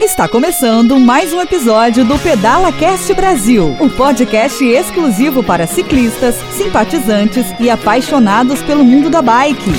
Está começando mais um episódio do Pedala Cast Brasil, um podcast exclusivo para ciclistas, simpatizantes e apaixonados pelo mundo da bike.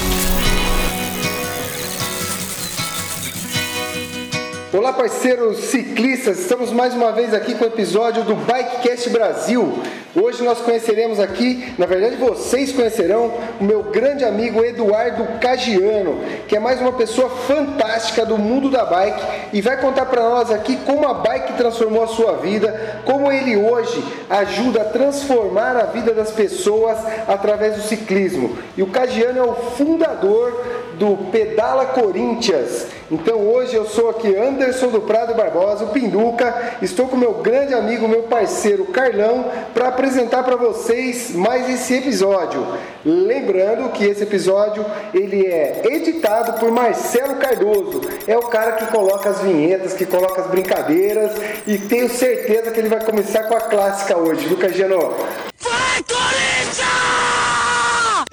Olá, parceiros ciclistas, estamos mais uma vez aqui com o episódio do Bikecast Brasil. Hoje nós conheceremos aqui, na verdade vocês conhecerão, o meu grande amigo Eduardo Cagiano, que é mais uma pessoa fantástica do mundo da bike e vai contar para nós aqui como a bike transformou a sua vida, como ele hoje ajuda a transformar a vida das pessoas através do ciclismo. E o Cagiano é o fundador do Pedala Corinthians. Então hoje eu sou aqui Anderson do Prado Barbosa, o Pinduca. Estou com meu grande amigo, meu parceiro Carlão, para apresentar para vocês mais esse episódio. Lembrando que esse episódio ele é editado por Marcelo Cardoso. É o cara que coloca as vinhetas, que coloca as brincadeiras e tenho certeza que ele vai começar com a clássica hoje, Lucas Giano. Vai Corinthians!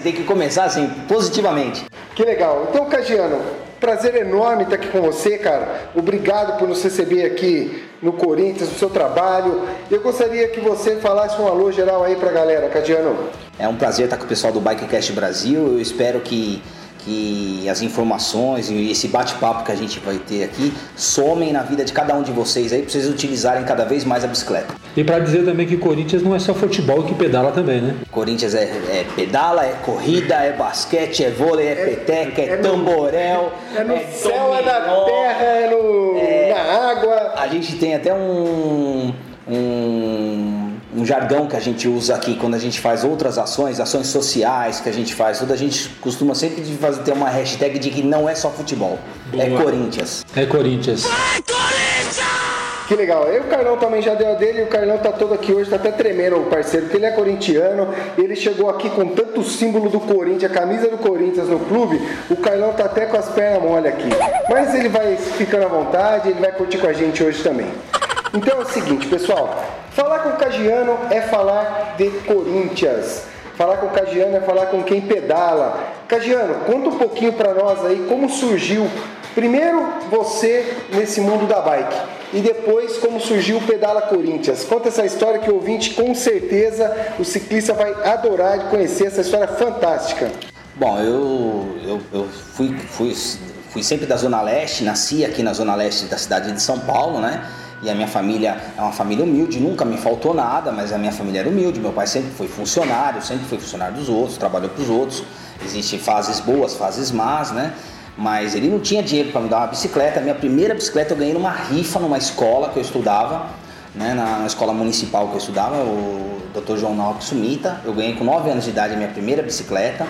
Tem que começar assim, positivamente. Que legal. Então, Cagiano, prazer enorme estar aqui com você, cara. Obrigado por nos receber aqui no Corinthians, no seu trabalho. Eu gostaria que você falasse um alô geral aí pra galera, Cadiano. É um prazer estar com o pessoal do Bikecast Brasil. Eu espero que que as informações e esse bate-papo que a gente vai ter aqui somem na vida de cada um de vocês aí para vocês utilizarem cada vez mais a bicicleta. E para dizer também que Corinthians não é só futebol que pedala também, né? Corinthians é, é pedala, é corrida, é basquete, é vôlei, é, é peteca, é, é tamborel. No, é no é céu, é na terra, é, no, é, na água. A gente tem até um, um um jargão que a gente usa aqui quando a gente faz outras ações, ações sociais que a gente faz, tudo a gente costuma sempre fazer, ter uma hashtag de que não é só futebol, é Boa. é Corinthians. É Corinthians. Vai, Corinthians! Que legal. E o Carlão também já deu a dele, e o Carlão tá todo aqui hoje, tá até tremendo o parceiro, porque ele é corintiano, ele chegou aqui com tanto símbolo do Corinthians, a camisa do Corinthians no clube, o Carlão tá até com as pernas mole aqui. Mas ele vai ficando à vontade, ele vai curtir com a gente hoje também. Então é o seguinte, pessoal, Falar com o Cagiano é falar de Corinthians. Falar com o Cagiano é falar com quem pedala. Cagiano, conta um pouquinho para nós aí como surgiu, primeiro você nesse mundo da bike e depois como surgiu o Pedala Corinthians. Conta essa história que o ouvinte com certeza o ciclista vai adorar de conhecer essa história fantástica. Bom, eu, eu, eu fui, fui, fui sempre da Zona Leste, nasci aqui na Zona Leste da cidade de São Paulo, né? E a minha família é uma família humilde, nunca me faltou nada, mas a minha família era humilde. Meu pai sempre foi funcionário, sempre foi funcionário dos outros, trabalhou para os outros. Existem fases boas, fases más, né? Mas ele não tinha dinheiro para me dar uma bicicleta. A minha primeira bicicleta eu ganhei numa rifa numa escola que eu estudava, né? na, escola municipal que eu estudava, o Dr. João Naldo Sumita. Eu ganhei com 9 anos de idade a minha primeira bicicleta.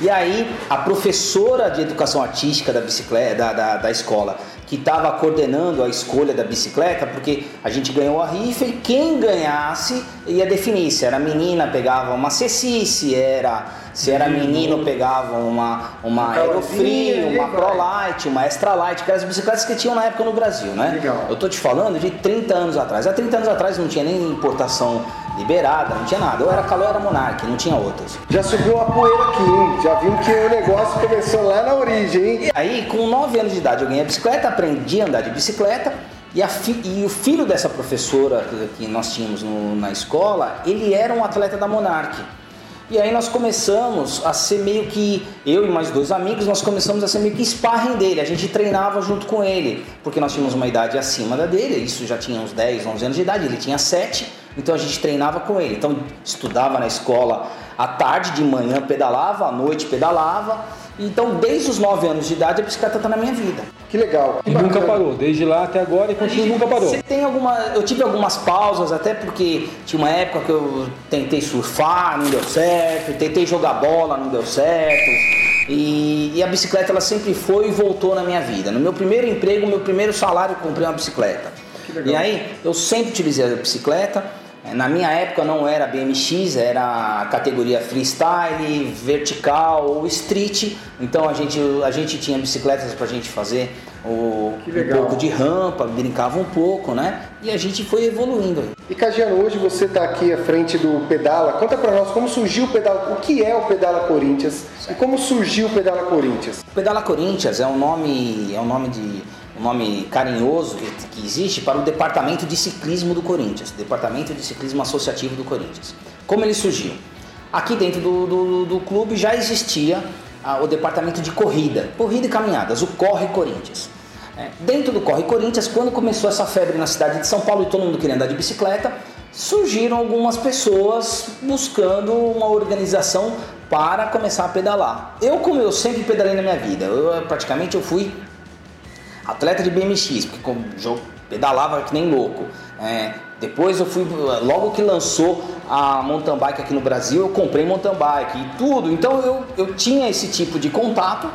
E aí, a professora de educação artística da bicicleta da, da, da escola que estava coordenando a escolha da bicicleta, porque a gente ganhou a rifa e quem ganhasse ia definir se era menina pegava uma Ceci, se era se era menino pegava uma uma Aerofree, uma ProLite, uma Extra Light, que eram as bicicletas que tinham na época no Brasil, né? Legal. Eu tô te falando de 30 anos atrás. Há 30 anos atrás não tinha nem importação liberada, não tinha nada. Ou era Calor, era Monarch, não tinha outras. Já subiu a poeira aqui, hein? Já viu que o negócio começou lá na origem, hein? E aí, com 9 anos de idade, eu ganhei a bicicleta, aprendi a andar de bicicleta. E, e, o filho dessa professora que nós tínhamos no, na escola, ele era um atleta da Monarch. E aí nós começamos a ser meio que, eu e mais dois amigos, nós começamos a ser meio que sparring dele. A gente treinava junto com ele, porque nós tínhamos uma idade acima da dele, isso já tinha uns 10, 11 anos de idade, ele tinha 7, então a gente treinava com ele. Então estudava na escola à tarde, de manhã pedalava, à noite pedalava. Então desde os 9 anos de idade a bicicleta está na minha vida. Que legal. E nunca parou, desde lá até agora e continua nunca parou. Você tem alguma. Eu tive algumas pausas, até porque tinha uma época que eu tentei surfar, não deu certo, tentei jogar bola, não deu certo. E, e, a bicicleta ela sempre foi e voltou na minha vida. No meu primeiro emprego, meu primeiro salário, eu comprei uma bicicleta. E aí eu sempre utilizei a bicicleta. Na minha época não era BMX, era a categoria freestyle, vertical ou street. Então a gente, a gente tinha bicicletas para a gente fazer o, um pouco de rampa, brincava um pouco, né? E a gente foi evoluindo. E Cagiano, hoje você está aqui à frente do Pedala. Conta para nós como surgiu o Pedala, o que é o Pedala Corinthians certo. e como surgiu o Pedala Corinthians. O Pedala Corinthians é um nome, é um nome de um nome carinhoso que, que existe para o Departamento de Ciclismo do Corinthians, Departamento de Ciclismo Associativo do Corinthians. Como ele surgiu? Aqui dentro do, do, do clube já existia ah, o departamento de corrida, corrida e caminhadas, o Corre Corinthians. É, dentro do Corre Corinthians, quando começou essa febre na cidade de São Paulo e todo mundo queria andar de bicicleta, surgiram algumas pessoas buscando uma organização para começar a pedalar. Eu, como eu sempre pedalei na minha vida, eu praticamente eu fui atleta de BMX, porque eu pedalava que nem louco. É, depois eu fui, logo que lançou a mountain bike aqui no Brasil, eu comprei mountain bike e tudo. Então eu, eu tinha esse tipo de contato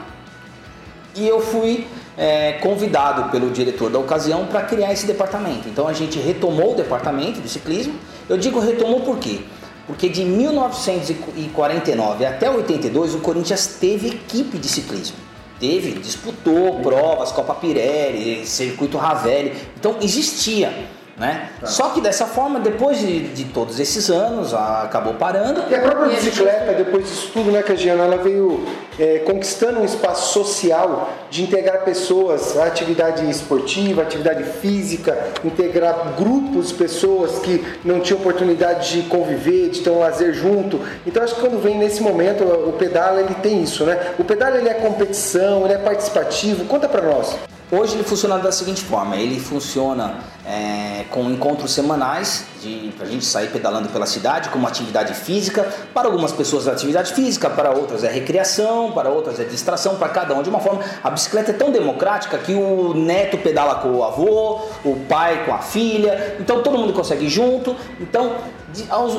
e eu fui é, convidado pelo diretor da ocasião para criar esse departamento. Então a gente retomou o departamento de ciclismo. Eu digo retomou por quê? Porque de 1949 até 82 o Corinthians teve equipe de ciclismo. Teve, disputou provas, Copa Pirelli, Circuito Ravelli. Então existia. Né? Tá. Só que dessa forma, depois de, de todos esses anos, acabou parando. E a própria e bicicleta, a gente... depois disso tudo, né, Cagiana, ela veio é, conquistando um espaço social de integrar pessoas à atividade esportiva, atividade física, integrar grupos de pessoas que não tinham oportunidade de conviver, de ter um lazer junto. Então acho que quando vem nesse momento, o pedal ele tem isso, né? O pedal ele é competição, ele é participativo. Conta para nós. Hoje ele funciona da seguinte forma: ele funciona é, com encontros semanais para a gente sair pedalando pela cidade como atividade física. Para algumas pessoas é atividade física, para outras é recreação, para outras é distração, para cada um de uma forma. A bicicleta é tão democrática que o neto pedala com o avô, o pai com a filha, então todo mundo consegue ir junto. Então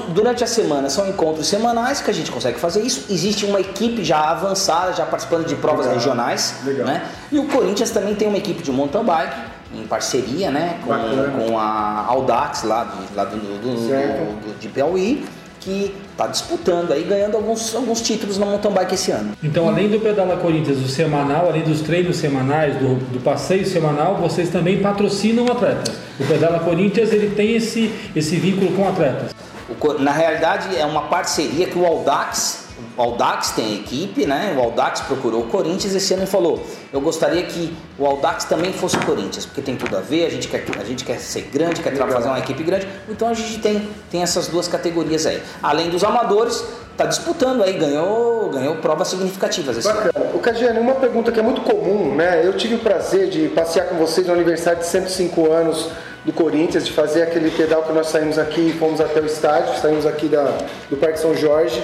durante a semana são encontros semanais que a gente consegue fazer isso. Existe uma equipe já avançada, já participando de provas Legal. regionais. Legal. Né? E o Corinthians também tem uma equipe de mountain bike em parceria né, com, com a Audax lá, de, lá do, do, do, do, de Piauí que está disputando aí, ganhando alguns, alguns títulos na mountain bike esse ano. Então, além do Pedala Corinthians, o semanal, além dos treinos semanais, do, do passeio semanal, vocês também patrocinam atletas. O Pedala Corinthians, ele tem esse, esse vínculo com atletas. Na realidade, é uma parceria que o Audax o Audax tem equipe, né? O Audax procurou o Corinthians esse ano e falou: Eu gostaria que o Audax também fosse o Corinthians, porque tem tudo a ver, a gente quer, a gente quer ser grande, quer Legal. fazer uma equipe grande. Então a gente tem, tem essas duas categorias aí. Além dos amadores, tá disputando aí, ganhou, ganhou provas significativas esse Bacana. ano. O Cagiane, uma pergunta que é muito comum, né? Eu tive o prazer de passear com vocês no aniversário de 105 anos do Corinthians, de fazer aquele pedal que nós saímos aqui e fomos até o estádio, saímos aqui da, do Parque São Jorge.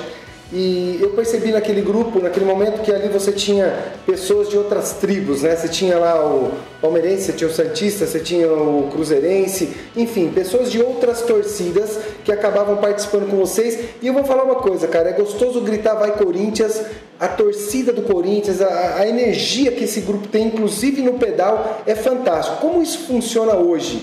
E eu percebi naquele grupo, naquele momento, que ali você tinha pessoas de outras tribos, né? Você tinha lá o palmeirense, você tinha o santista, você tinha o cruzeirense, enfim, pessoas de outras torcidas que acabavam participando com vocês. E eu vou falar uma coisa, cara, é gostoso gritar vai Corinthians, a torcida do Corinthians, a, a energia que esse grupo tem, inclusive no pedal, é fantástico. Como isso funciona hoje?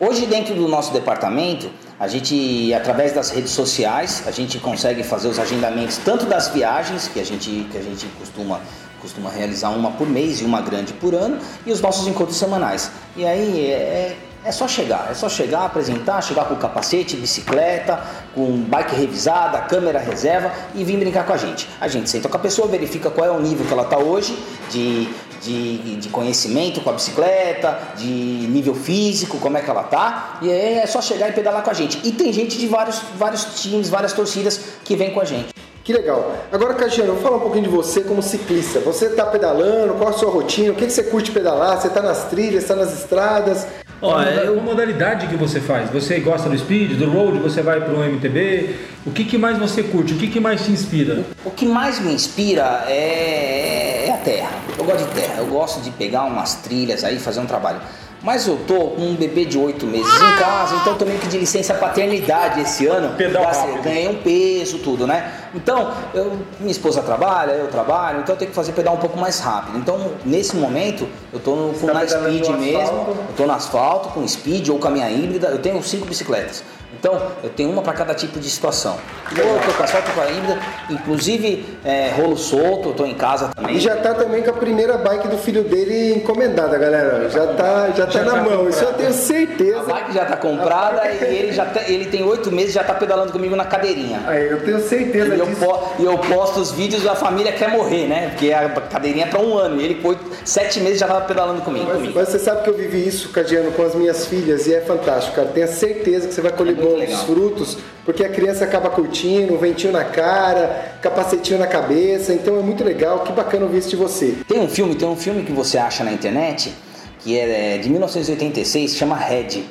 Hoje dentro do nosso departamento, a gente, através das redes sociais, a gente consegue fazer os agendamentos tanto das viagens, que a gente, que a gente costuma, costuma realizar uma por mês e uma grande por ano, e os nossos encontros semanais. E aí é, é só chegar, é só chegar, apresentar, chegar com capacete, bicicleta, com bike revisada, câmera reserva e vir brincar com a gente. A gente senta com a pessoa, verifica qual é o nível que ela está hoje de, de, de, conhecimento com a bicicleta, de nível físico, como é que ela tá, e aí é só chegar e pedalar com a gente. E tem gente de vários, vários times, várias torcidas que vem com a gente. Que legal. Agora, Cagiano, vou falar um pouquinho de você como ciclista. Você está pedalando, qual a sua rotina, o que, que você curte pedalar? Você está nas trilhas, está nas estradas? Ó, é uma modalidade que você faz. Você gosta do speed, do road, você vai para um MTB. O que, que mais você curte? O que, que mais te inspira? O, o que mais me inspira é, é a terra. Eu gosto de terra. Eu gosto de pegar umas trilhas aí, fazer um trabalho. Mas eu tô com um bebê de oito meses em casa, então tô meio que de licença paternidade esse ano. Pedal Ganhei um peso, tudo, né? Então, eu, minha esposa trabalha, eu trabalho, então eu tenho que fazer pedal um pouco mais rápido. Então, nesse momento, eu tô no, tá na speed mesmo, eu tô no asfalto, com speed ou com a minha híbrida, eu tenho cinco bicicletas. Então, eu tenho uma para cada tipo de situação. Ou eu tô com asfalto com a híbrida, inclusive é, rolo solto, eu tô em casa também. E já tá também com a primeira bike do filho dele encomendada, galera. Já tá, já tá na tá mão, isso eu tenho A certeza. bike já tá comprada e ele já tá- ele tem oito meses já tá pedalando comigo na cadeirinha. Aí, eu tenho certeza E eu, disso. e eu posto os vídeos da família quer morrer, né? Porque a cadeirinha é pra um ano. E ele com oito- sete meses já tava pedalando comigo. Mas, comigo. mas você sabe que eu vivi isso, Cadiano, com as minhas filhas e é fantástico, cara. Tenha certeza que você vai colher É bons legal. frutos, porque a criança acaba curtindo, um ventinho na cara, capacetinho na cabeça, então é muito legal, que bacana ouvir isso de você. Tem um filme, tem um filme que você acha na internet, que é de 1986, chama Red.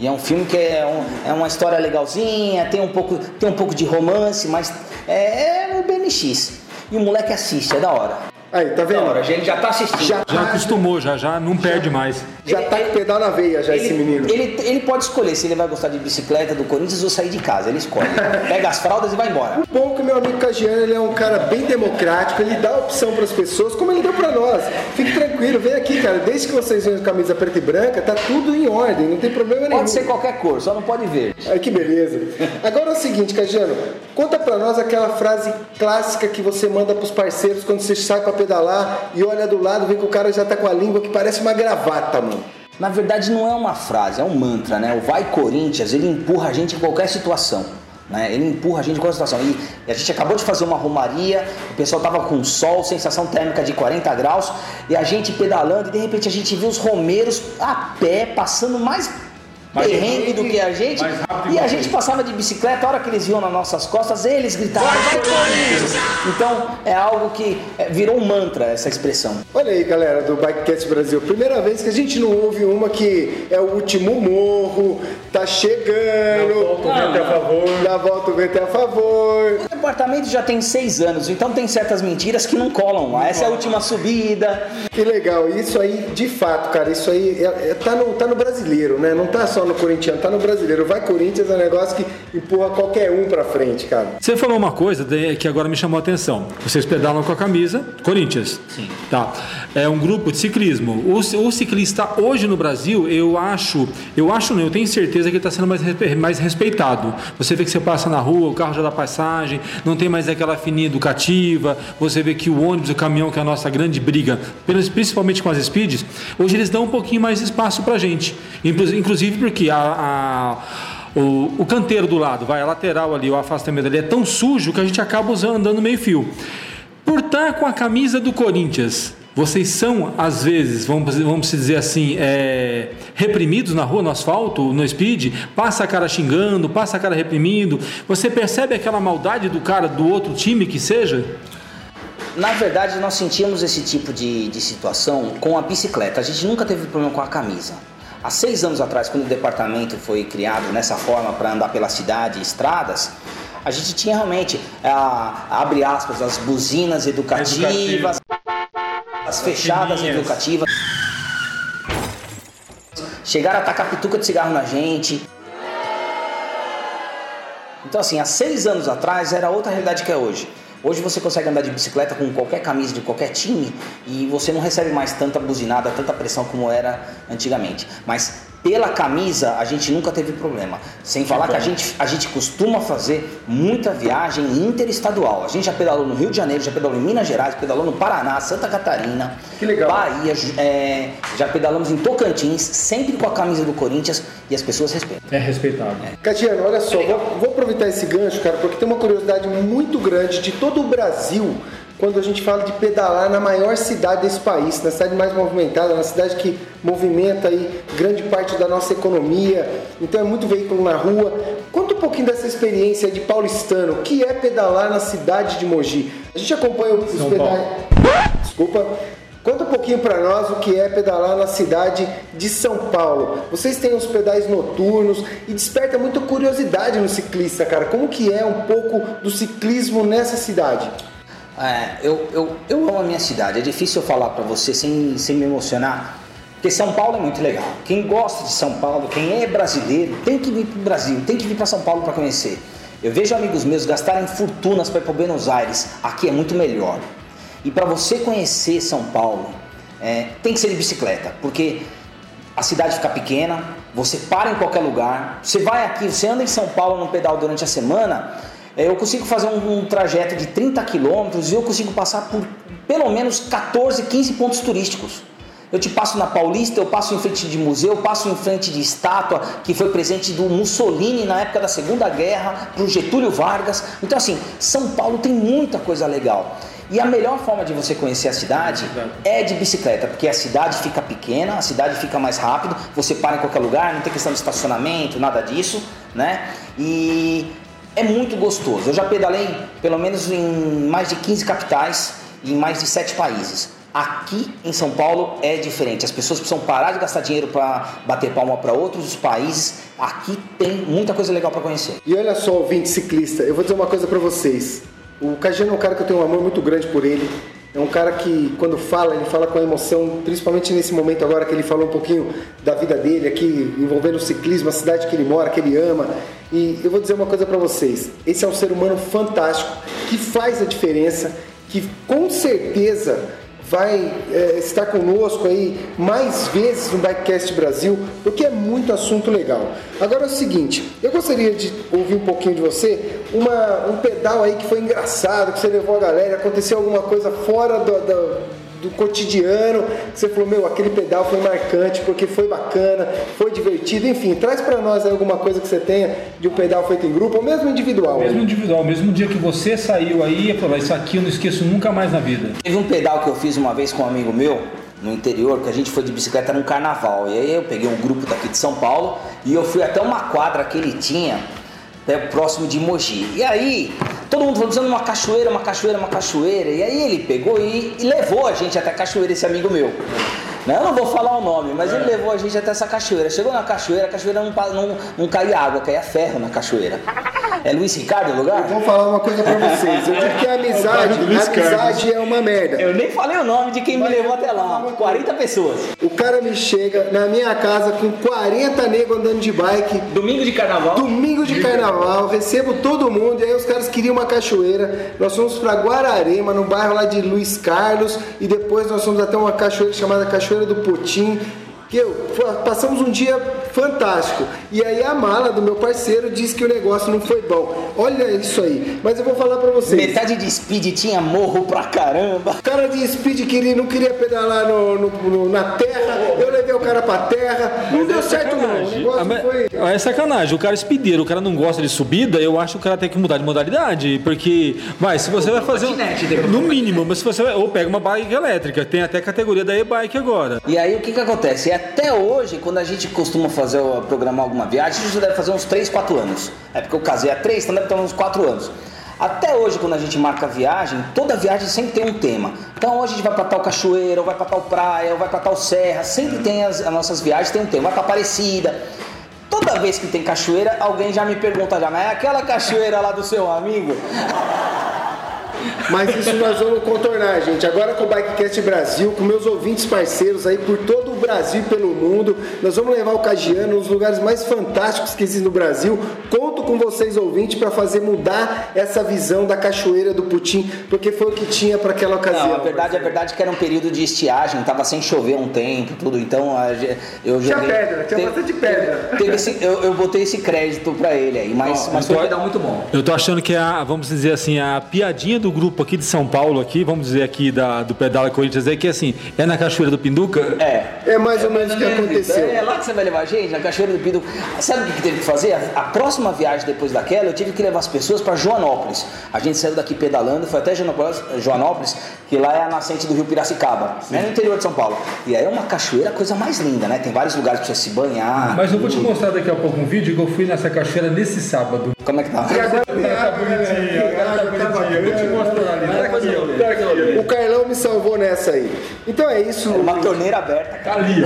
E é um filme que é, um- é uma história legalzinha, tem um pouco, tem um pouco de romance, mas é, é o BMX. E o moleque assiste, é da hora. Aí, tá vendo? hora, a gente já tá assistindo. Já Já acostumou, já, já não perde mais. Já tá com o pedal na veia já esse menino. Ele, ele pode escolher se ele vai gostar de bicicleta do Corinthians ou sair de casa. Ele escolhe. Pega as fraldas e vai embora. O bom é que meu amigo Cagiano ele é um cara bem democrático, ele dá opção para as pessoas, como ele deu para nós. Fique tranquilo, vem aqui, cara. Desde que vocês venham com camisa preta e branca, tá tudo em ordem, não tem problema nenhum. Pode ser qualquer cor, só não pode ver. Ai, que beleza. Agora é o seguinte, Cagiano, conta pra nós aquela frase clássica que você manda pros parceiros quando você sai pra pedalar e olha do lado, vê que o cara já tá com a língua que parece uma gravata, mano. Na verdade, não é uma frase, é um mantra, né? O Vai Corinthians, ele empurra a gente em qualquer situação. Né? Ele empurra a gente em qualquer situação. E a gente acabou de fazer uma romaria, o pessoal tava com sol, sensação térmica de 40 graus, e a gente pedalando, e de repente a gente viu os romeiros a pé, passando mais Mais perrengue rápido, do que a gente. E a gente passava de bicicleta, a hora que eles viam nas nossas costas, eles gritavam, vai Corinthians! Então é algo que é, virou um mantra essa expressão. Olha aí, galera do Bikecast Brasil. Primeira vez que a gente não ouve uma que é o último morro, tá chegando. Volta o vento a favor. Dá volta o vento a favor. O departamento já tem seis anos, então tem certas mentiras que não colam lá. Essa é a última subida. Que legal, isso aí, de fato, cara, isso aí é- é- tá, no, tá no brasileiro, né? Não tá só no corintiano, tá no brasileiro. Vai Corinthians é um negócio que empurra qualquer um pra frente, cara. Você falou uma coisa que agora me chamou a atenção. Vocês pedalam com a camisa Corinthians. Sim. Tá. É um grupo de ciclismo. O, o ciclista hoje no Brasil, eu acho, eu acho não, eu tenho certeza que ele está sendo mais, mais respeitado. Você vê que você passa na rua, o carro já dá passagem, não tem mais aquela fininha educativa. Você vê que o ônibus, o caminhão, que é a nossa grande briga, principalmente com as speeds, hoje eles dão um pouquinho mais de espaço pra gente. Inclu- Inclusive porque a- a o, o canteiro do lado, vai, a lateral ali, o afastamento ali é tão sujo que a gente acaba usando, andando meio fio. Por estar com a camisa do Corinthians, vocês são, às vezes, vamos, vamos dizer assim, é, reprimidos na rua, no asfalto, no speed, passa a cara xingando, passa a cara reprimindo. Você percebe aquela maldade do cara do outro time que seja? Na verdade, nós sentimos esse tipo de, de situação com a bicicleta. A gente nunca teve problema com a camisa. Há seis anos atrás, quando o departamento foi criado nessa forma para andar pela cidade e estradas, a gente tinha realmente, ah, abre aspas, as buzinas educativas, as fechadas educativas. Chegaram a tacar pituca de cigarro na gente. Então, assim, há seis anos atrás era outra realidade que é hoje. Hoje você consegue andar de bicicleta com qualquer camisa de qualquer time e você não recebe mais tanta buzinada, tanta pressão como era antigamente. Mas pela camisa a gente nunca teve problema. Sem falar que a gente, a gente costuma fazer muita viagem interestadual. A gente já pedalou no Rio de Janeiro, já pedalou em Minas Gerais, pedalou no Paraná, Santa Catarina, Que legal. Bahia, é, já pedalamos em Tocantins, sempre com a camisa do Corinthians e as pessoas respeitam. É respeitado. Catiano, olha só, vou, vou aproveitar esse gancho, cara, porque tem uma curiosidade muito grande de todo o Brasil quando a gente fala de pedalar na maior cidade desse país, na cidade mais movimentada, na cidade que movimenta aí grande parte da nossa economia. Então é muito veículo na rua. Conta um pouquinho dessa experiência de paulistano, o que é pedalar na cidade de Mogi. A gente acompanha os pedais. Desculpa. Conta um pouquinho para nós o que é pedalar na cidade de São Paulo. Vocês têm os pedais noturnos e desperta muita curiosidade no ciclista, cara. Como que é um pouco do ciclismo nessa cidade? É, eu, eu, eu amo a minha cidade. É difícil eu falar pra você sem, sem me emocionar. Porque São Paulo é muito legal. Quem gosta de São Paulo, quem é brasileiro, tem que vir pro Brasil, tem que vir para São Paulo para conhecer. Eu vejo amigos meus gastarem fortunas para ir para Buenos Aires. Aqui é muito melhor. E para você conhecer São Paulo, é, tem que ser de bicicleta, porque a cidade fica pequena, você para em qualquer lugar, você vai aqui, você anda em São Paulo no pedal durante a semana, eu consigo fazer um, um trajeto de 30 quilômetros e eu consigo passar por pelo menos 14, 15 pontos turísticos. Eu te passo na Paulista, eu passo em frente de museu, eu passo em frente de estátua que foi presente do Mussolini na época da Segunda Guerra, para o Getúlio Vargas. Então, assim, São Paulo tem muita coisa legal. E a melhor forma de você conhecer a cidade é de bicicleta, porque a cidade fica pequena, a cidade fica mais rápido, você para em qualquer lugar, não tem questão de estacionamento, nada disso, né? E é muito gostoso. Eu já pedalei pelo menos em mais de 15 capitais e em mais de 7 países. Aqui em São Paulo é diferente. As pessoas precisam parar de gastar dinheiro para bater palma para outros países. Aqui tem muita coisa legal para conhecer. E olha só, ouvinte ciclista, eu vou dizer uma coisa para vocês. O Cajano é um cara que eu tenho um amor muito grande por ele. É um cara que, quando fala, ele fala com emoção, principalmente nesse momento agora que ele falou um pouquinho da vida dele aqui, envolvendo o ciclismo, a cidade que ele mora, que ele ama. E eu vou dizer uma coisa para vocês: esse é um ser humano fantástico, que faz a diferença, que com certeza vai é, estar conosco aí mais vezes no Bikecast Brasil, porque é muito assunto legal. Agora é o seguinte, eu gostaria de ouvir um pouquinho de você, uma, um pedal aí que foi engraçado, que você levou a galera, aconteceu alguma coisa fora do, do do cotidiano, que você falou, meu, aquele pedal foi marcante porque foi bacana, foi divertido, enfim, traz para nós alguma coisa que você tenha de um pedal feito em grupo ou mesmo individual. Mesmo individual, mesmo dia que você saiu aí e falou, isso aqui eu não esqueço nunca mais na vida. Teve um pedal que eu fiz uma vez com um amigo meu, no interior, que a gente foi de bicicleta num carnaval. E aí eu peguei um grupo daqui de São Paulo e eu fui até uma quadra que ele tinha, né, próximo de Mogi. E aí Todo mundo falando uma cachoeira, uma cachoeira, uma cachoeira. E aí ele pegou e, e levou a gente até a cachoeira, esse amigo meu. Né? Eu não vou falar o nome, mas é. ele levou a gente até essa cachoeira. Chegou na cachoeira, a cachoeira não, não, não caía água, caía ferro na cachoeira. É Luiz Ricardo o lugar? Eu vou falar uma coisa pra vocês. Eu digo que a amizade, a amizade é uma merda. Eu nem falei o nome de quem me levou até lá. 40 pessoas. O cara me chega na minha casa com 40 negros andando de bike. Domingo de carnaval? Domingo de carnaval. Recebo todo mundo. E aí os caras queriam uma cachoeira. Nós fomos pra Guararema, no bairro lá de Luiz Carlos. E depois nós fomos até uma cachoeira chamada Cachoeira do Potim que eu passamos um dia fantástico. E aí a mala do meu parceiro disse que o negócio não foi bom. Olha isso aí. Mas eu vou falar para vocês. Metade de speed tinha morro pra caramba. O cara de speed queria, não queria pedalar no, no, no, na terra. Eu levei o cara pra terra. Não deu é certo não. O negócio foi... É sacanagem. O cara é speedeiro, o cara não gosta de subida, eu acho que o cara tem que mudar de modalidade. Porque, vai, se você vai fazer. Um, no mínimo, mas se você vai. Ou pega uma bike elétrica. Tem até categoria da e-bike agora. E aí o que que acontece? É até hoje, quando a gente costuma fazer, programar alguma viagem, gente deve fazer uns 3, 4 anos. É porque eu casei há 3, então deve ter uns 4 anos. Até hoje, quando a gente marca viagem, toda viagem sempre tem um tema. Então hoje a gente vai para tal cachoeira, ou vai para tal praia, ou vai para tal serra. Sempre tem as, as, nossas viagens, tem um tema. Vai para Aparecida. Toda vez que tem cachoeira, alguém já me pergunta já, mas é aquela cachoeira lá do seu amigo? Mas isso nós vamos contornar, gente. Agora com o Bikecast Brasil, com meus ouvintes parceiros aí por todo o Brasil e pelo mundo, nós vamos levar o Cagiano nos lugares mais fantásticos que existem no Brasil. Conto com vocês, ouvintes, para fazer mudar essa visão da cachoeira do Putim, porque foi o que tinha para aquela ocasião. Não, a verdade, a verdade é que era um período de estiagem, tava sem chover um tempo, tudo. Então eu Tinha pedra, tinha teve, bastante pedra. Teve esse, eu, eu botei esse crédito para ele aí, mas, mas foi um pedal muito bom. Eu tô achando que a, vamos dizer assim, a piadinha do grupo aqui de São Paulo, aqui, vamos dizer aqui da, do Pedala Corinthians, é que assim, é na Cachoeira do Pinduca? É. É mais ou menos o que aconteceu. É, lá que você vai levar a gente, na Cachoeira do Pinduca. Sabe o que, teve que fazer? A, a, próxima viagem depois daquela, eu tive que levar as pessoas para Joanópolis. A gente saiu daqui pedalando, foi até Joanópolis, Joanópolis que lá é a nascente do rio Piracicaba, né, no interior de São Paulo. E aí é uma cachoeira, a coisa mais linda, né? Tem vários lugares para você se banhar. Mas eu vou te mostrar daqui a pouco um vídeo que eu fui nessa cachoeira nesse sábado. Como é que tá? E agora, tá bonitinho, agora tá bonitinho. Eu vou te mostrar ali. O Carlão me salvou nessa aí. Então é isso. É uma torneira aberta. Tá ali,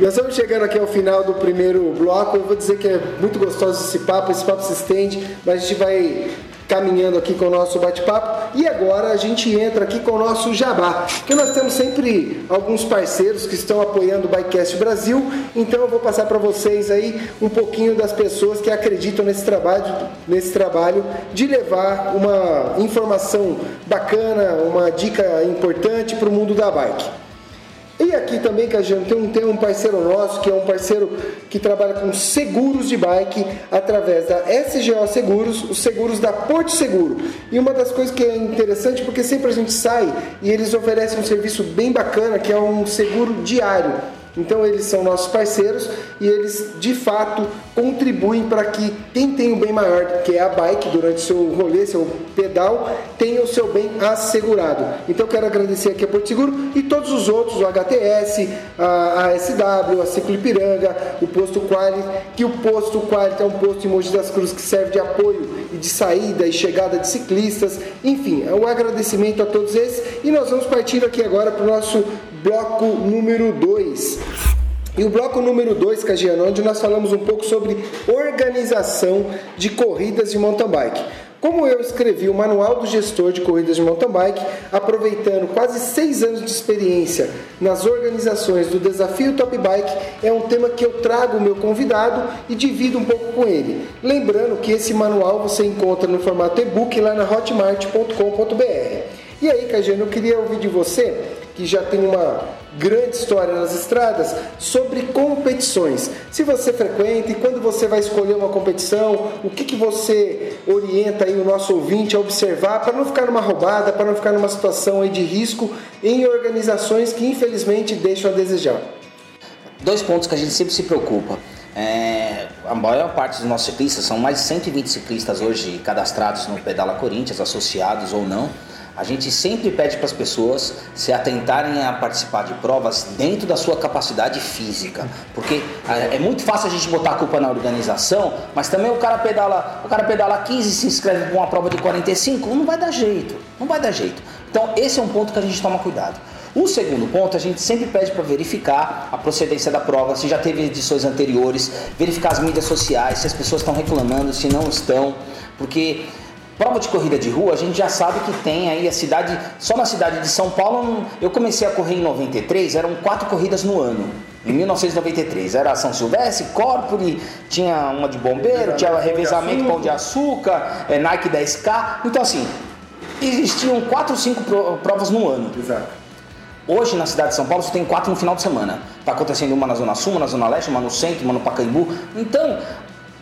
Nós estamos chegando aqui ao final do primeiro bloco. Eu vou dizer que é muito gostoso esse papo. Esse papo se estende, mas a gente vai caminhando aqui com o nosso bate-papo. E agora a gente entra aqui com o nosso jabá, porque nós temos sempre alguns parceiros que estão apoiando o Bikecast Brasil, então eu vou passar para vocês aí um pouquinho das pessoas que acreditam nesse trabalho, nesse trabalho de levar uma informação bacana, uma dica importante para o mundo da bike. E aqui também, Cajano, tem um, tem um parceiro nosso, que é um parceiro que trabalha com seguros de bike através da SGO Seguros, os seguros da Porto Seguro. E uma das coisas que é interessante, porque sempre a gente sai e eles oferecem um serviço bem bacana, que é um seguro diário. Então eles são nossos parceiros e eles de fato contribuem para que quem tem o bem maior, que é a bike, durante seu rolê, seu pedal, tenha o seu bem assegurado. Então quero agradecer aqui a Porto Seguro e todos os outros, o HTS, a, a SW, a Ciclo Ipiranga, o Posto Quali, que o Posto Quali é um posto em Mogi das Cruzes que serve de apoio e de saída e chegada de ciclistas. Enfim, é um agradecimento a todos esses e nós vamos partir aqui agora para o nosso bloco número 2. E o bloco número 2, Cagiano, onde nós falamos um pouco sobre organização de corridas de mountain bike. Como eu escrevi o Manual do Gestor de Corridas de Mountain Bike, aproveitando quase seis anos de experiência nas organizações do Desafio Top Bike, é um tema que eu trago o meu convidado e divido um pouco com ele. Lembrando que esse manual você encontra no formato e-book lá na hotmart.com.br. E aí, Cagiano, eu queria ouvir de você que já tem uma grande história nas estradas, sobre competições. Se você frequenta e quando você vai escolher uma competição, o que, que você orienta aí o nosso ouvinte a observar para não ficar numa roubada, para não ficar numa situação aí de risco em organizações que infelizmente deixam a desejar? Dois pontos que a gente sempre se preocupa. É, a maior parte dos nossos ciclistas, são mais de 120 ciclistas hoje cadastrados no Pedala Corinthians, associados ou não, a gente sempre pede para as pessoas se atentarem a participar de provas dentro da sua capacidade física, porque é, é muito fácil a gente botar a culpa na organização, mas também o cara pedala, o cara pedala 15 e se inscreve para uma prova de 45, não vai dar jeito, não vai dar jeito. Então esse é um ponto que a gente toma cuidado. O segundo ponto, a gente sempre pede para verificar a procedência da prova, se já teve edições anteriores, verificar as mídias sociais, se as pessoas estão reclamando, se não estão, porque Prova de corrida de rua, a gente já sabe que tem aí a cidade, só na cidade de São Paulo, eu comecei a correr em 93, eram quatro corridas no ano. Em 1993 era São Silvestre, Corpore, tinha uma de bombeiro, tinha revezamento Pão de Açúcar, é, Nike 10K. Então assim, existiam quatro ou cinco provas no ano. Exato. Hoje na cidade de São Paulo você tem quatro no final de semana. Está acontecendo uma na Zona Sul, uma na Zona Leste, uma no centro, uma no Pacaembu. Então,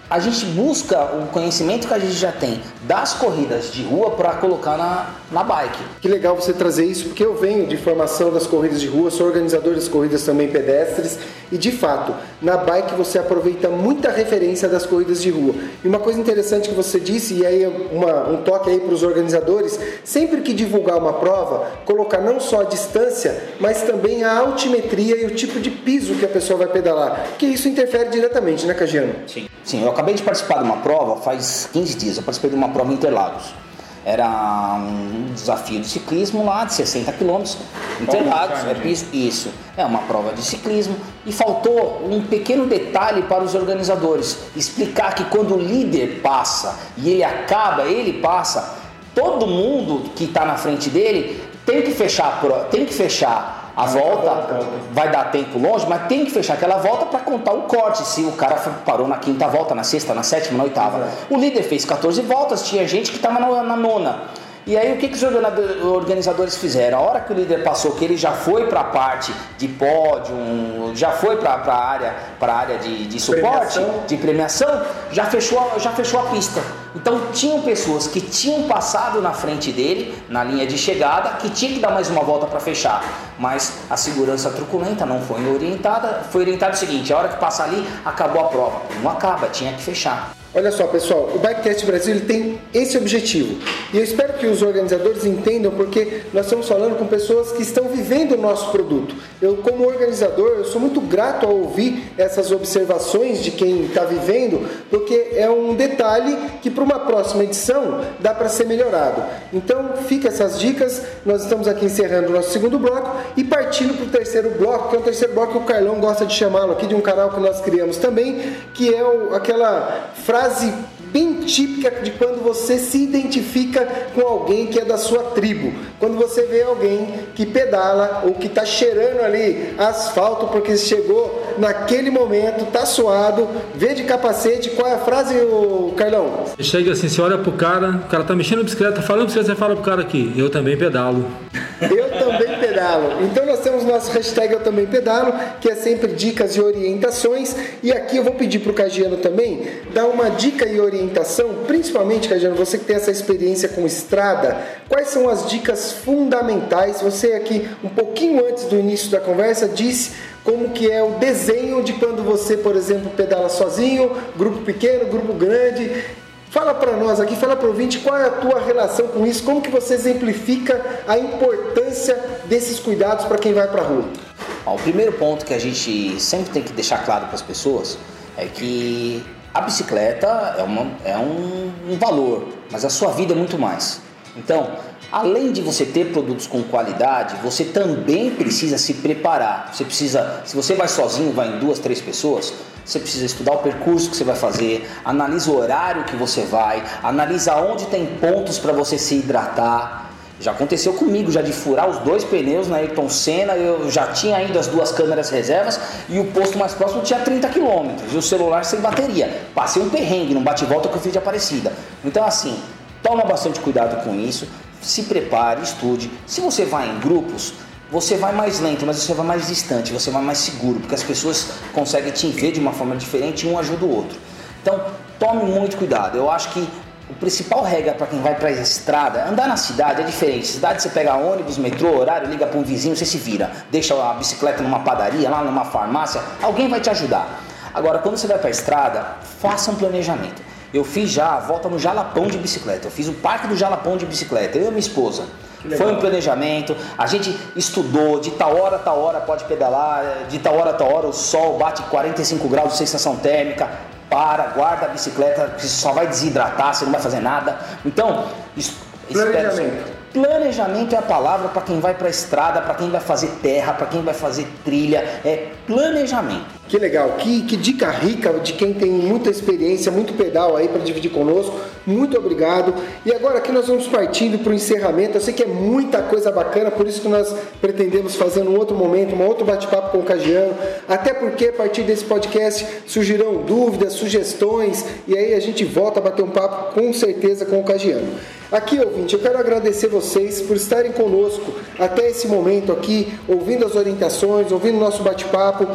a gente busca o conhecimento que a gente já tem das corridas de rua para colocar na, na bike. Que legal você trazer isso, porque eu venho de formação das corridas de rua, sou organizador das corridas também pedestres e de fato, na bike você aproveita muita referência das corridas de rua. E uma coisa interessante que você disse, e aí uma, um toque aí para os organizadores, sempre que divulgar uma prova, colocar não só a distância, mas também a altimetria e o tipo de piso que a pessoa vai pedalar, que isso interfere diretamente, né, Cagiano? Sim. Sim, eu acabei de participar de uma prova faz 15 dias, eu participei de uma prova em Interlagos. Era um desafio de ciclismo lá de 60 quilômetros, Interlagos, é piso, isso. É uma prova de ciclismo e faltou um pequeno detalhe para os organizadores, explicar que quando o líder passa e ele acaba, ele passa, todo mundo que está na frente dele tem que fechar, tem que fechar a volta vai dar tempo longe, mas tem que fechar aquela volta para contar o corte. Se o cara parou na quinta volta, na sexta, na sétima, na oitava. O líder fez 14 voltas, tinha gente que estava na nona. E aí o que, que os organizadores fizeram? A hora que o líder passou, que ele já foi para a parte de pódio, já foi para a área, pra área de, de suporte, premiação. de premiação, já fechou, já fechou a pista. Então tinham pessoas que tinham passado na frente dele, na linha de chegada, que tinha que dar mais uma volta para fechar. Mas a segurança truculenta não foi orientada. Foi orientado o seguinte: a hora que passar ali, acabou a prova. Não acaba, tinha que fechar. Olha só, pessoal, o Bikecast Brasil tem esse objetivo. E eu espero que os organizadores entendam porque nós estamos falando com pessoas que estão vivendo o nosso produto. Eu, como organizador, eu sou muito grato ao ouvir essas observações de quem está vivendo, porque é um detalhe que para uma próxima edição dá para ser melhorado. Então, fica essas dicas. Nós estamos aqui encerrando o nosso segundo bloco e partindo para o terceiro bloco, que é o terceiro bloco que o Carlão gosta de chamá-lo aqui, de um canal que nós criamos também, que é o, aquela frase frase bem típica de quando você se identifica com alguém que é da sua tribo. Quando você vê alguém que pedala ou que está cheirando ali asfalto porque chegou naquele momento, tá suado, vê de capacete, qual é a frase, o Carlão? Chega assim, você olha pro cara, o cara tá mexendo na bicicleta, falando bicicleta, você fala pro cara aqui, eu também pedalo. eu também pedalo. Então nós temos nosso hashtag Eu Também Pedalo, que é sempre dicas e orientações. E aqui eu vou pedir para o Cagiano também dar uma dica e orientação, principalmente, Cagiano, você que tem essa experiência com estrada, quais são as dicas fundamentais? Você aqui, um pouquinho antes do início da conversa, disse como que é o desenho de quando você, por exemplo, pedala sozinho, grupo pequeno, grupo grande. Fala para nós aqui, fala para o ouvinte qual é a tua relação com isso, como que você exemplifica a importância desses cuidados para quem vai para a rua. o primeiro ponto que a gente sempre tem que deixar claro para as pessoas é que a bicicleta é, uma, é um, um valor, mas a sua vida é muito mais. Então, Além de você ter produtos com qualidade, você também precisa se preparar. Você precisa, se você vai sozinho, vai em duas, três pessoas, você precisa estudar o percurso que você vai fazer, analisa o horário que você vai, analisa onde tem pontos para você se hidratar. Já aconteceu comigo, já de furar os dois pneus na Ayrton Senna, eu já tinha ainda as duas câmeras reservas e o posto mais próximo tinha 30 km e o celular sem bateria. Passei um perrengue no bate-volta que eu fiz de Aparecida. Então assim, toma bastante cuidado com isso se prepare, estude. Se você vai em grupos, você vai mais lento, mas você vai mais distante, você vai mais seguro, porque as pessoas conseguem te ver de uma forma diferente e um ajuda o outro. Então, tome muito cuidado. Eu acho que o principal regra para quem vai para a estrada, andar na cidade é diferente. Cidade você pega ônibus, metrô, horário, liga para um vizinho, você se vira. Deixa a bicicleta numa padaria, lá numa farmácia, alguém vai te ajudar. Agora, quando você vai para a estrada, faça um planejamento. Eu fiz já a volta no Jalapão de bicicleta. Eu fiz o parque do Jalapão de bicicleta. Eu e minha esposa. Foi um planejamento, a gente estudou, de tal hora a tal hora pode pedalar, de tal hora a tal hora o sol bate 45 graus de sensação térmica, para, guarda a bicicleta, que só vai desidratar, você não vai fazer nada. Então, planejamento. Planejamento é a palavra para quem vai para a estrada, para quem vai fazer terra, para quem vai fazer trilha. É planejamento. Que legal, que, que dica rica de quem tem muita experiência, muito pedal aí para dividir conosco. Muito obrigado. E agora aqui nós vamos partindo para o encerramento. Eu sei que é muita coisa bacana, por isso que nós pretendemos fazer um outro momento, um outro bate-papo com o Cagiano. Até porque a partir desse podcast surgirão dúvidas, sugestões e aí a gente volta a bater um papo com certeza com o Cagiano. Aqui, ouvinte, eu quero agradecer vocês por estarem conosco até esse momento aqui, ouvindo as orientações, ouvindo o nosso bate-papo.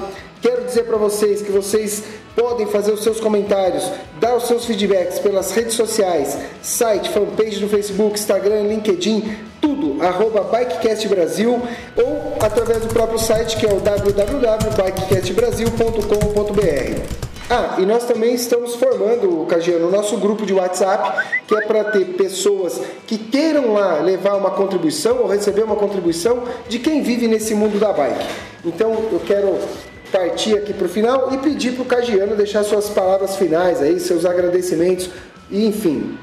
Quero dizer para vocês que vocês podem fazer os seus comentários, dar os seus feedbacks pelas redes sociais, site, fanpage no Facebook, Instagram, LinkedIn, tudo, arroba Bikecast Brasil ou através do próprio site que é o www.bikecastbrasil.com.br. Ah, e nós também estamos formando, Cagiano, o nosso grupo de WhatsApp, que é para ter pessoas que queiram lá levar uma contribuição ou receber uma contribuição de quem vive nesse mundo da bike. Então eu quero partir aqui para o final e pedir para o Cagiano deixar suas palavras finais aí, seus agradecimentos, e enfim.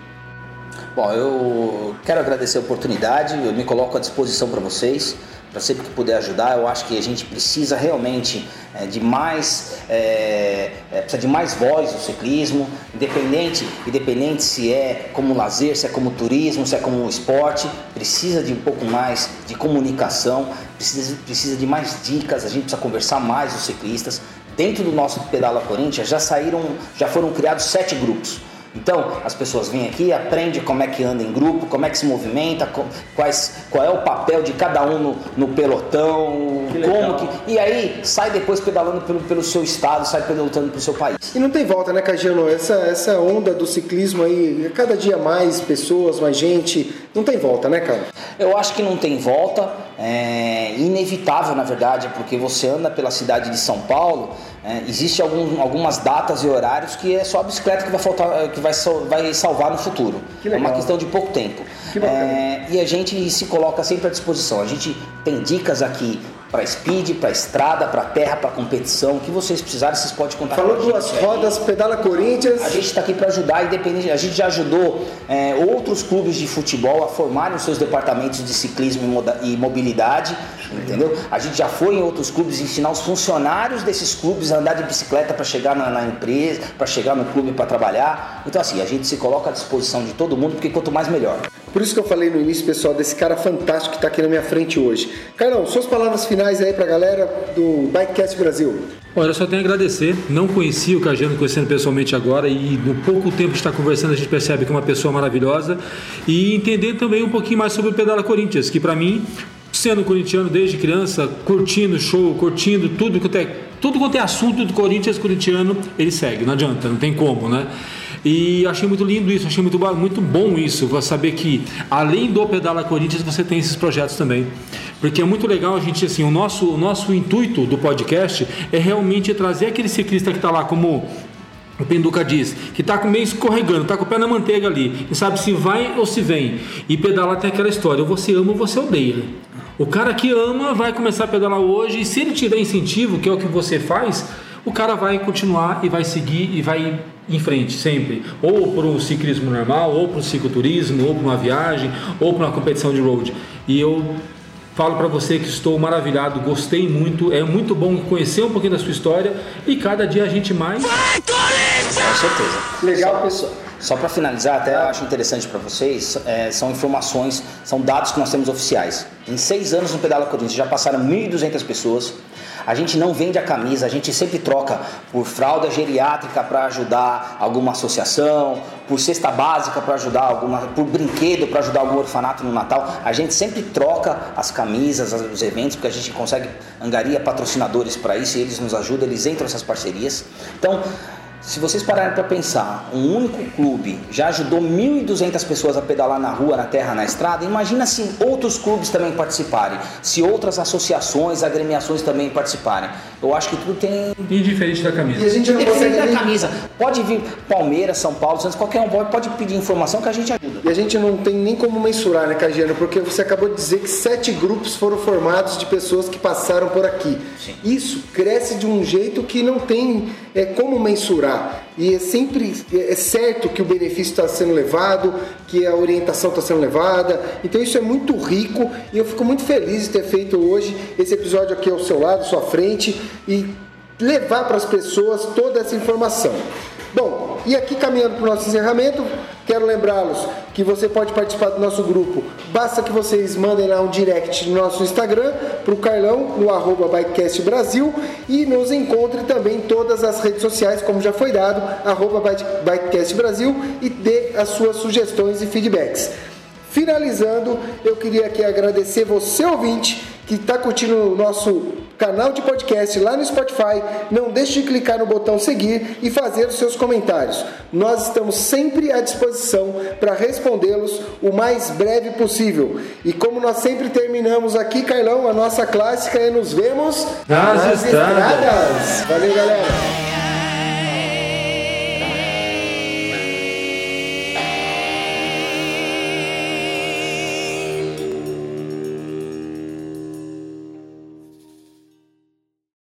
Bom, eu quero agradecer a oportunidade, eu me coloco à disposição para vocês, para sempre que puder ajudar. Eu acho que a gente precisa realmente é, de mais é, é, precisa de mais voz no ciclismo, independente, independente se é como lazer, se é como turismo, se é como esporte, precisa de um pouco mais de comunicação, precisa, precisa de mais dicas, a gente precisa conversar mais os ciclistas. Dentro do nosso Pedala Corinthians já saíram, já foram criados sete grupos. Então, as pessoas vêm aqui, aprendem como é que anda em grupo, como é que se movimenta, quais, qual é o papel de cada um no, no pelotão, que como que. E aí sai depois pedalando pelo, pelo seu estado, sai pedalando pelo seu país. E não tem volta, né, Cagiano? Essa, essa onda do ciclismo aí, cada dia mais pessoas, mais gente, não tem volta, né, cara? Eu acho que não tem volta, é inevitável, na verdade, porque você anda pela cidade de São Paulo. É, Existem algum, algumas datas e horários que é só a bicicleta que vai, faltar, que vai, vai salvar no futuro. É uma questão de pouco tempo. É, e a gente se coloca sempre à disposição. A gente tem dicas aqui para speed, para estrada, para terra, para competição. O que vocês precisarem, vocês podem contar Falou com a duas rodas, pedala Corinthians. A gente está aqui para ajudar, independente. A gente já ajudou é, outros clubes de futebol a formarem os seus departamentos de ciclismo e mobilidade, entendeu? A gente já foi em outros clubes ensinar os funcionários desses clubes a andar de bicicleta para chegar na, na empresa, para chegar no clube para trabalhar. Então assim, a gente se coloca à disposição de todo mundo, porque quanto mais melhor. Por isso que eu falei no início, pessoal, desse cara fantástico que está aqui na minha frente hoje. Carol, suas palavras finais aí para a galera do Bikecast Brasil. Olha, eu só tenho a agradecer. Não conheci o Cajano, conhecendo pessoalmente agora, e no pouco tempo de estar conversando, a gente percebe que é uma pessoa maravilhosa. E entender também um pouquinho mais sobre o Pedala Corinthians, que para mim sendo corintiano desde criança, curtindo show, curtindo tudo que é, tudo quanto é assunto do Corinthians corintiano, ele segue, não adianta, não tem como, né? E achei muito lindo isso, achei muito, muito bom isso, saber que além do Pedala Corinthians você tem esses projetos também. Porque é muito legal a gente, assim, o nosso, o nosso intuito do podcast é realmente trazer aquele ciclista que está lá como o Penduca diz que está meio escorregando, está com o pé na manteiga ali, e sabe se vai ou se vem. E pedalar tem aquela história: ou você ama ou você odeia. O cara que ama vai começar a pedalar hoje, e se ele tiver incentivo, que é o que você faz, o cara vai continuar e vai seguir e vai em frente sempre, ou para o ciclismo normal, ou para o cicloturismo, ou para uma viagem, ou para uma competição de road. E eu Falo para você que estou maravilhado, gostei muito, é muito bom conhecer um pouquinho da sua história e cada dia a gente mais. Vai, Com certeza. Legal, pessoal. Só para finalizar, até acho interessante para vocês, é, são informações, são dados que nós temos oficiais. Em seis anos no Pedala Corinthians já passaram 1.200 pessoas, a gente não vende a camisa, a gente sempre troca por fralda geriátrica para ajudar alguma associação, por cesta básica para ajudar alguma, por brinquedo para ajudar algum orfanato no Natal. A gente sempre troca as camisas, os eventos, porque a gente consegue angaria patrocinadores para isso e eles nos ajudam, eles entram nessas parcerias. Então, se vocês pararem para pensar, um único clube já ajudou 1.200 pessoas a pedalar na rua, na terra, na estrada, imagina se outros clubes também participarem, se outras associações, agremiações também participarem. Eu acho que tudo tem... Indiferente da camisa. E a gente não Indiferente da camisa. Pode vir Palmeiras, São Paulo, Santos, qualquer um pode pedir informação que a gente ajuda. E a gente não tem nem como mensurar, né, Cagiano? Porque você acabou de dizer que sete grupos foram formados de pessoas que passaram por aqui. Sim. Isso cresce de um jeito que não tem é, como mensurar. E é sempre é certo que o benefício está sendo levado, que a orientação está sendo levada. Então isso é muito rico e eu fico muito feliz de ter feito hoje esse episódio aqui ao seu lado, à sua frente e levar para as pessoas toda essa informação. Bom, e aqui caminhando para o nosso encerramento, quero lembrá-los que você pode participar do nosso grupo. Basta que vocês mandem lá um direct no nosso Instagram para o Carlão, no arroba Bikecast Brasil, e nos encontre também em todas as redes sociais, como já foi dado, arroba Bikecast Brasil, e dê as suas sugestões e feedbacks. Finalizando, eu queria aqui agradecer você, ouvinte, que está curtindo o nosso canal de podcast lá no Spotify. Não deixe de clicar no botão seguir e fazer os seus comentários. Nós estamos sempre à disposição para respondê-los o mais breve possível. E como nós sempre terminamos aqui, Carlão, a nossa clássica é nos vemos nas, nas estradas. estradas. Valeu, galera.